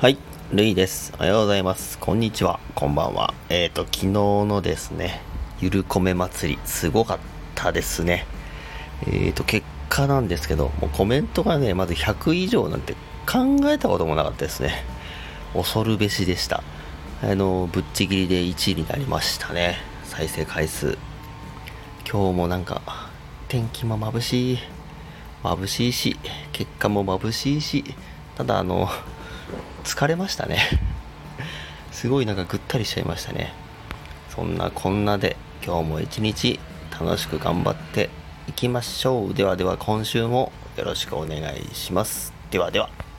はい、ルイです。おはようございます。こんにちは。こんばんは。えっ、ー、と、昨日のですね、ゆるこめ祭り、すごかったですね。えっ、ー、と、結果なんですけど、もうコメントがね、まず100以上なんて考えたこともなかったですね。恐るべしでした。あの、ぶっちぎりで1位になりましたね。再生回数。今日もなんか、天気も眩しい。眩しいし、結果も眩しいし、ただあの、疲れましたね。すごいなんかぐったりしちゃいましたね。そんなこんなで今日も一日楽しく頑張っていきましょう。ではでは今週もよろしくお願いします。ではでは。